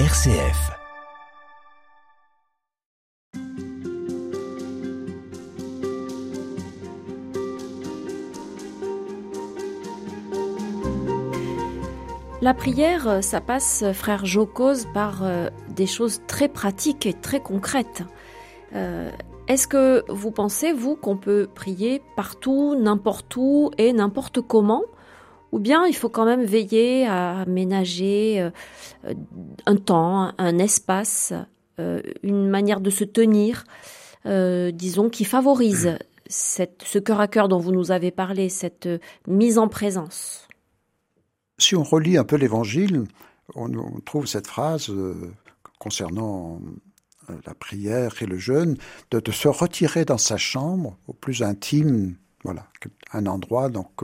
RCF. La prière, ça passe, frère Jocose, par euh, des choses très pratiques et très concrètes. Euh, Est-ce que vous pensez, vous, qu'on peut prier partout, n'importe où et n'importe comment? Ou bien il faut quand même veiller à aménager euh, un temps, un espace, euh, une manière de se tenir, euh, disons, qui favorise ce cœur à cœur dont vous nous avez parlé, cette mise en présence. Si on relit un peu l'évangile, on, trouve cette phrase concernant la prière et le jeûne, de, de, se retirer dans sa chambre, au plus intime, voilà, un endroit donc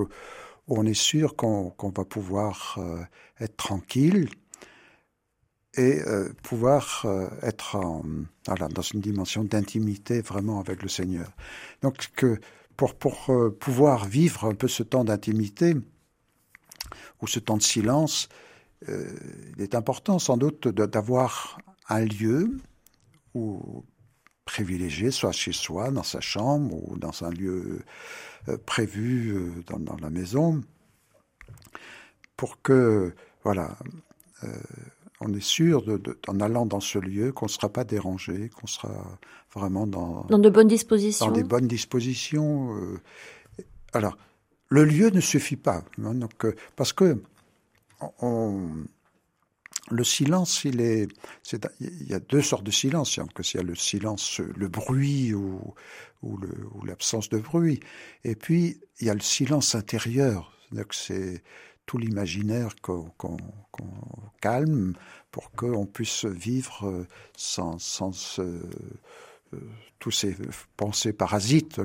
on est sûr qu'on qu va pouvoir euh, être tranquille et euh, pouvoir euh, être dans une dimension d'intimité vraiment avec le Seigneur. Donc pour, pouvoir vivre un peu ce temps d'intimité, ou ce temps de silence, il est important sans doute d'avoir un lieu où privilégié, soit chez soi, dans sa chambre ou dans un lieu euh, prévu euh, dans, dans, la maison, pour que, voilà, euh, on est sûr, de, de, en allant dans ce lieu, qu'on ne sera pas dérangé, qu'on sera vraiment dans... Dans de bonnes dispositions. Dans des bonnes dispositions. Euh. alors, le lieu ne suffit pas. Hein, donc, euh, parce que on, le silence, il est, il y a deux sortes de silence. Il y a le silence, le bruit ou, l'absence de bruit. Et puis, il y a le silence intérieur. C'est tout l'imaginaire qu'on qu qu calme pour qu'on puisse vivre sans, sans euh, tous ces pensées parasites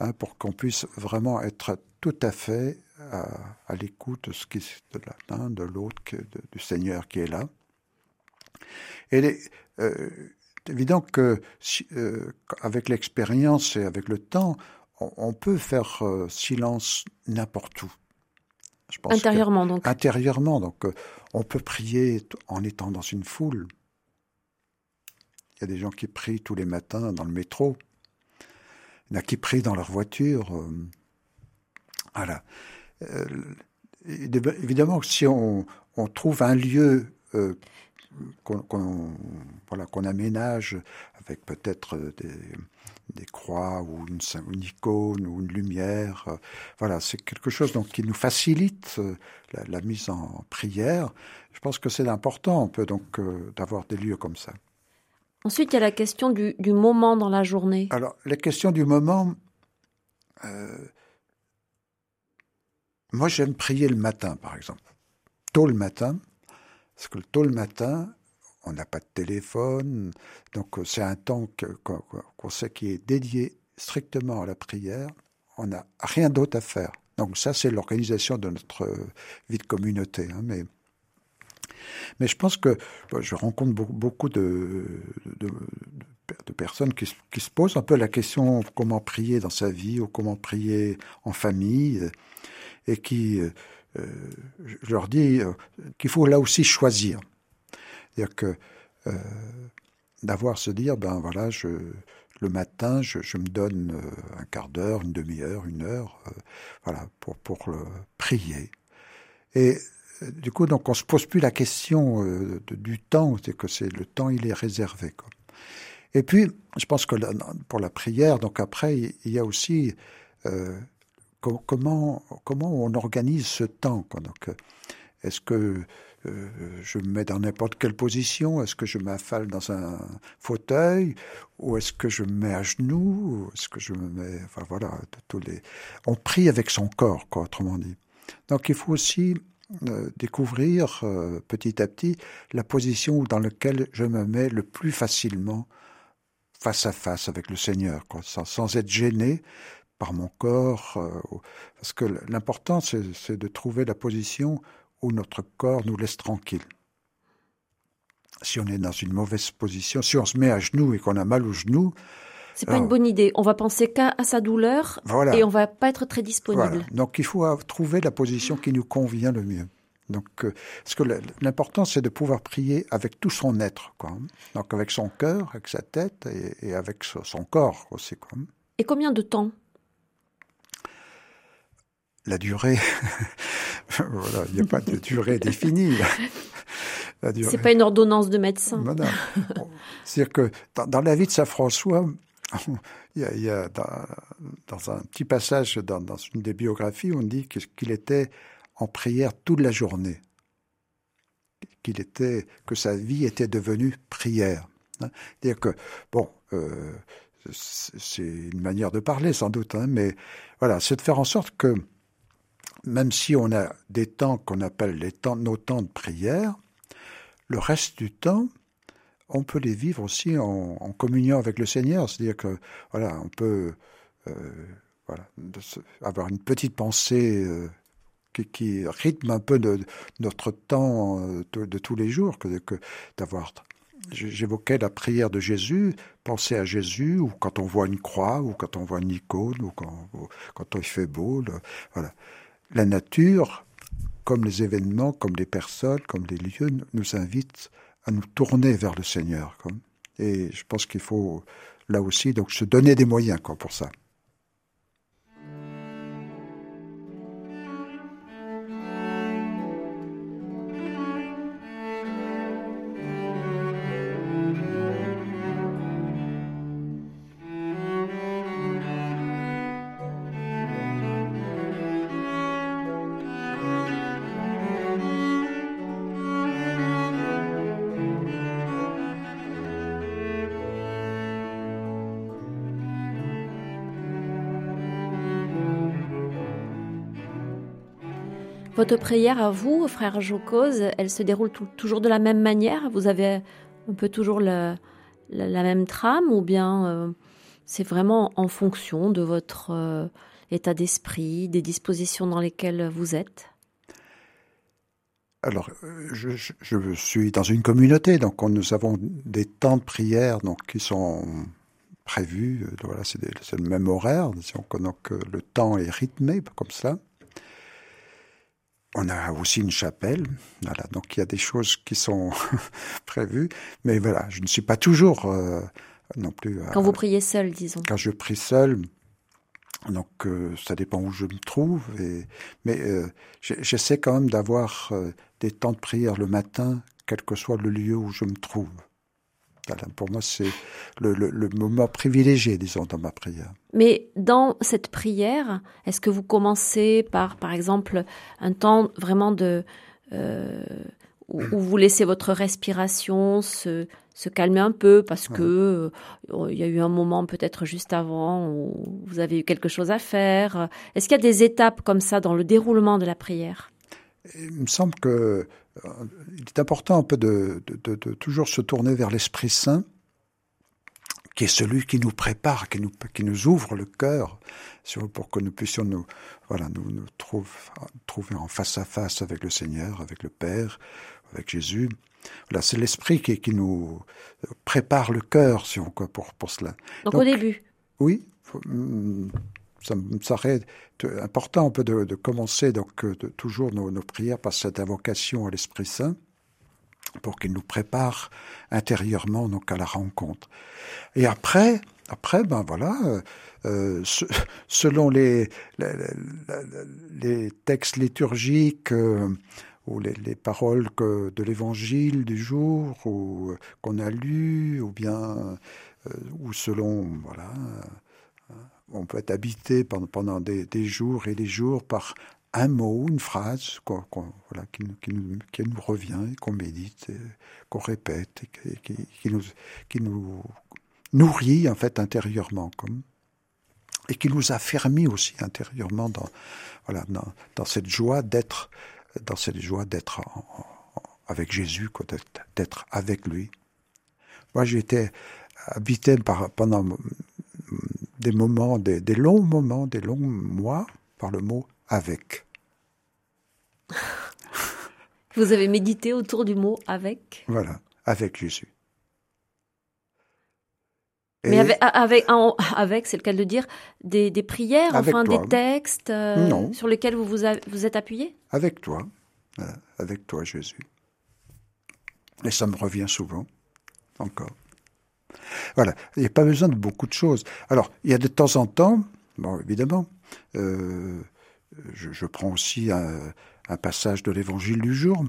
hein, pour qu'on puisse vraiment être tout à fait à, à l'écoute de ce qui de l'un, de l'autre, du Seigneur qui est là. Et les, euh, évident que euh, avec l'expérience et avec le temps, on, on peut faire euh, silence n'importe où. Je pense intérieurement que, donc. Intérieurement donc, euh, on peut prier en étant dans une foule. Il y a des gens qui prient tous les matins dans le métro. Il y en a qui prient dans leur voiture. Voilà. Euh, évidemment, si on, on, trouve un lieu euh, qu'on qu voilà, qu'on aménage avec peut-être des, des, croix ou une, une, icône ou une lumière, euh, voilà, c'est quelque chose donc qui nous facilite euh, la, la, mise en prière. Je pense que c'est important un peu donc euh, d'avoir des lieux comme ça. Ensuite, il y a la question du, du moment dans la journée. Alors, la question du moment, euh, moi, j'aime prier le matin, par exemple. Tôt le matin, parce que tôt le matin, on n'a pas de téléphone, donc euh, c'est un temps qu'on qu qu sait qui est dédié strictement à la prière. On n'a rien d'autre à faire. Donc ça, c'est l'organisation de notre vie de communauté. Hein, mais, mais je pense que je rencontre beaucoup, de, de personnes qui, qui, se posent un peu la question comment prier dans sa vie ou comment prier en famille et qui, euh, je leur dis euh, qu'il faut là aussi choisir. C'est-à-dire que euh, d'avoir se dire, ben voilà, le matin, je, me donne euh, un quart d'heure, une demi-heure, une heure, euh, voilà, pour, pour le prier. Et euh, du coup, donc, on se pose plus la question du temps, c'est que c'est le temps, il est réservé. Et puis, je pense que pour la prière, donc après, il y a aussi euh, comment, comment on organise ce temps. Donc, est-ce que euh, je me mets dans n'importe quelle position? Est-ce que je m'affale dans un fauteuil? Ou est-ce que je me mets à genoux? Est-ce que je me mets... Enfin voilà, tous les... On prie avec son corps, quoi, autrement dit. Donc il faut aussi euh, découvrir euh, petit à petit la position dans laquelle je me mets le plus facilement face à face avec le Seigneur, sans, sans être gêné par mon corps. Euh, parce que l'important, c'est de trouver la position où notre corps nous laisse tranquille. Si on est dans une mauvaise position, si on se met à genoux et qu'on a mal aux genoux, c'est pas une bonne idée. On va penser qu'à sa douleur voilà. et on va pas être très disponible. Voilà. Donc il faut trouver la position qui nous convient le mieux. Donc, euh, ce que l'important, c'est de pouvoir prier avec tout son être, quoi. Donc, avec son cœur, avec sa tête et, avec son corps aussi, quoi. Et combien de temps La durée, voilà, il n'y a pas de durée définie. C'est pas une ordonnance de médecin. C'est-à-dire que dans, la vie de Saint François, il y a, dans, un petit passage dans, dans, une des biographies, on dit qu'il était en prière toute la journée, qu'il était, que sa vie était devenue prière. Hein. C'est-à-dire que, bon, euh, c'est une manière de parler sans doute, hein, mais voilà, c'est de faire en sorte que même si on a des temps qu'on appelle les temps, nos temps de prière, le reste du temps, on peut les vivre aussi en, communion avec le Seigneur. C'est-à-dire que, voilà, on peut euh, avoir une petite pensée euh, qui, rythme un peu notre temps euh, de, tous les jours, que, d'avoir. J'évoquais la prière de Jésus, penser à Jésus, ou quand on voit une croix, ou quand on voit une icône, ou quand, quand il fait beau. voilà. La nature, comme les événements, comme les personnes, comme les lieux, nous invitent à nous tourner vers le Seigneur. Et je pense qu'il faut là aussi donc se donner des moyens quoi, pour ça. Votre prière à vous, frère Jocose, elle se déroule toujours de la même manière? Vous avez un peu toujours la, même trame ou bien euh, c'est vraiment en fonction de votre euh, état d'esprit, des dispositions dans lesquelles vous êtes? Alors, je, suis dans une communauté, donc nous avons des temps de prière donc, qui sont prévus. Voilà, c'est le même horaire, donc le temps est rythmé comme ça. On a aussi une chapelle, voilà, donc il y a des choses qui sont prévues, mais voilà, je ne suis pas toujours euh, non plus. Quand vous priez seul, disons. Quand je prie seul, donc euh, ça dépend où je me trouve, et, mais euh, j'essaie quand même d'avoir des temps de prière le matin, quel que soit le lieu où je me trouve pour moi, c'est le, moment privilégié, disons, dans ma prière. Mais dans cette prière, est-ce que vous commencez par, par exemple, un temps vraiment de... Euh, où, vous laissez votre respiration se, se calmer un peu parce que euh, il y a eu un moment peut-être juste avant où vous avez eu quelque chose à faire. Est-ce qu'il y a des étapes comme ça dans le déroulement de la prière? Il me semble que euh, est important un peu de, toujours se tourner vers l'Esprit Saint, qui est celui qui nous prépare, qui nous, qui nous ouvre le cœur, pour que nous puissions nous, voilà, nous, nous trouver en face à face avec le Seigneur, avec le Père, avec Jésus. Voilà, c'est l'Esprit qui, qui nous prépare le cœur, si on, pour, pour cela. Donc, au début Oui. Hmm, ça me paraît important un peu de, commencer donc euh, toujours nos, prières par cette invocation à l'Esprit Saint pour qu'il nous prépare intérieurement donc à la rencontre. Et après, après ben voilà, euh, euh, selon les, textes liturgiques ou les, paroles de l'Évangile du jour ou qu'on a lu, ou bien ou selon voilà on peut être habité pendant, des, jours et des jours par un mot, une phrase voilà, qui, nous, qui, nous, revient, qu'on médite, qu'on répète, qui, nous, qui nous nourrit en fait intérieurement, comme, et qui nous affermit aussi intérieurement dans, voilà, dans, cette joie d'être, dans cette joie d'être avec Jésus, d'être avec lui. Moi, j'ai été habité par, pendant des moments, des, longs moments, des longs mois par le mot avec. Vous avez médité autour du mot avec Voilà, avec Jésus. Mais avec, avec, avec c'est le cas de dire, des, des prières, enfin des textes euh, sur lesquels vous, vous, vous êtes appuyé? Avec toi. avec toi, Jésus. Et ça me revient souvent, encore. Voilà, il n'y a pas besoin de beaucoup de choses. Alors, il y a de temps en temps, évidemment, euh, je, prends aussi un, passage de l'évangile du jour,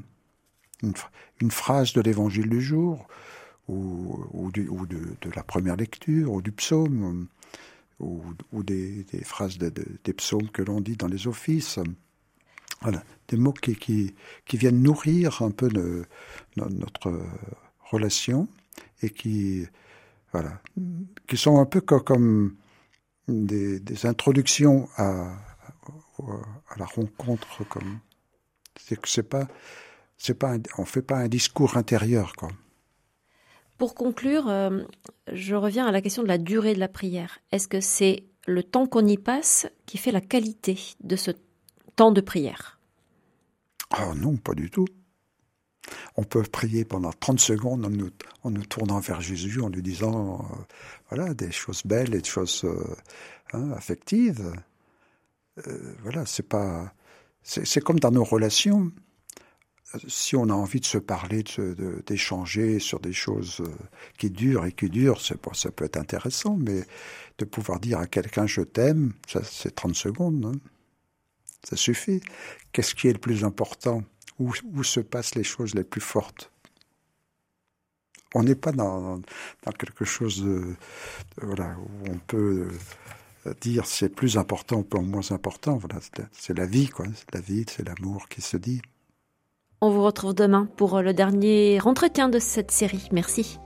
une, phrase de l'évangile du jour, ou, de, la première lecture, ou du psaume, ou, des, phrases des psaumes que l'on dit dans les offices. Voilà, des mots qui, viennent nourrir un peu notre relation et qui, voilà, qui sont un peu comme, des, introductions à, à la rencontre. Comme c'est que c'est pas, c'est pas, on fait pas un discours intérieur, quoi. Pour conclure, euh, je reviens à la question de la durée de la prière. Est-ce que c'est le temps qu'on y passe qui fait la qualité de ce temps de prière? Oh non, pas du tout. On peut prier pendant 30 secondes en nous, nous tournant vers Jésus, en lui disant euh, voilà des choses belles et des choses euh, hein, affectives. voilà, c'est pas, c'est comme dans nos relations si on a envie de se parler, d'échanger sur des choses euh, qui durent et qui durent, ça peut être intéressant, mais de pouvoir dire à quelqu'un je t'aime, c'est 30 secondes, hein. ça suffit. Qu'est-ce qui est le plus important? Où, se passent les choses les plus fortes On n'est pas dans, quelque chose où on peut euh, dire c'est plus important ou moins important. Voilà, c'est la vie, quoi. La vie, c'est l'amour qui se dit. On vous retrouve demain pour le dernier entretien de cette série. Merci.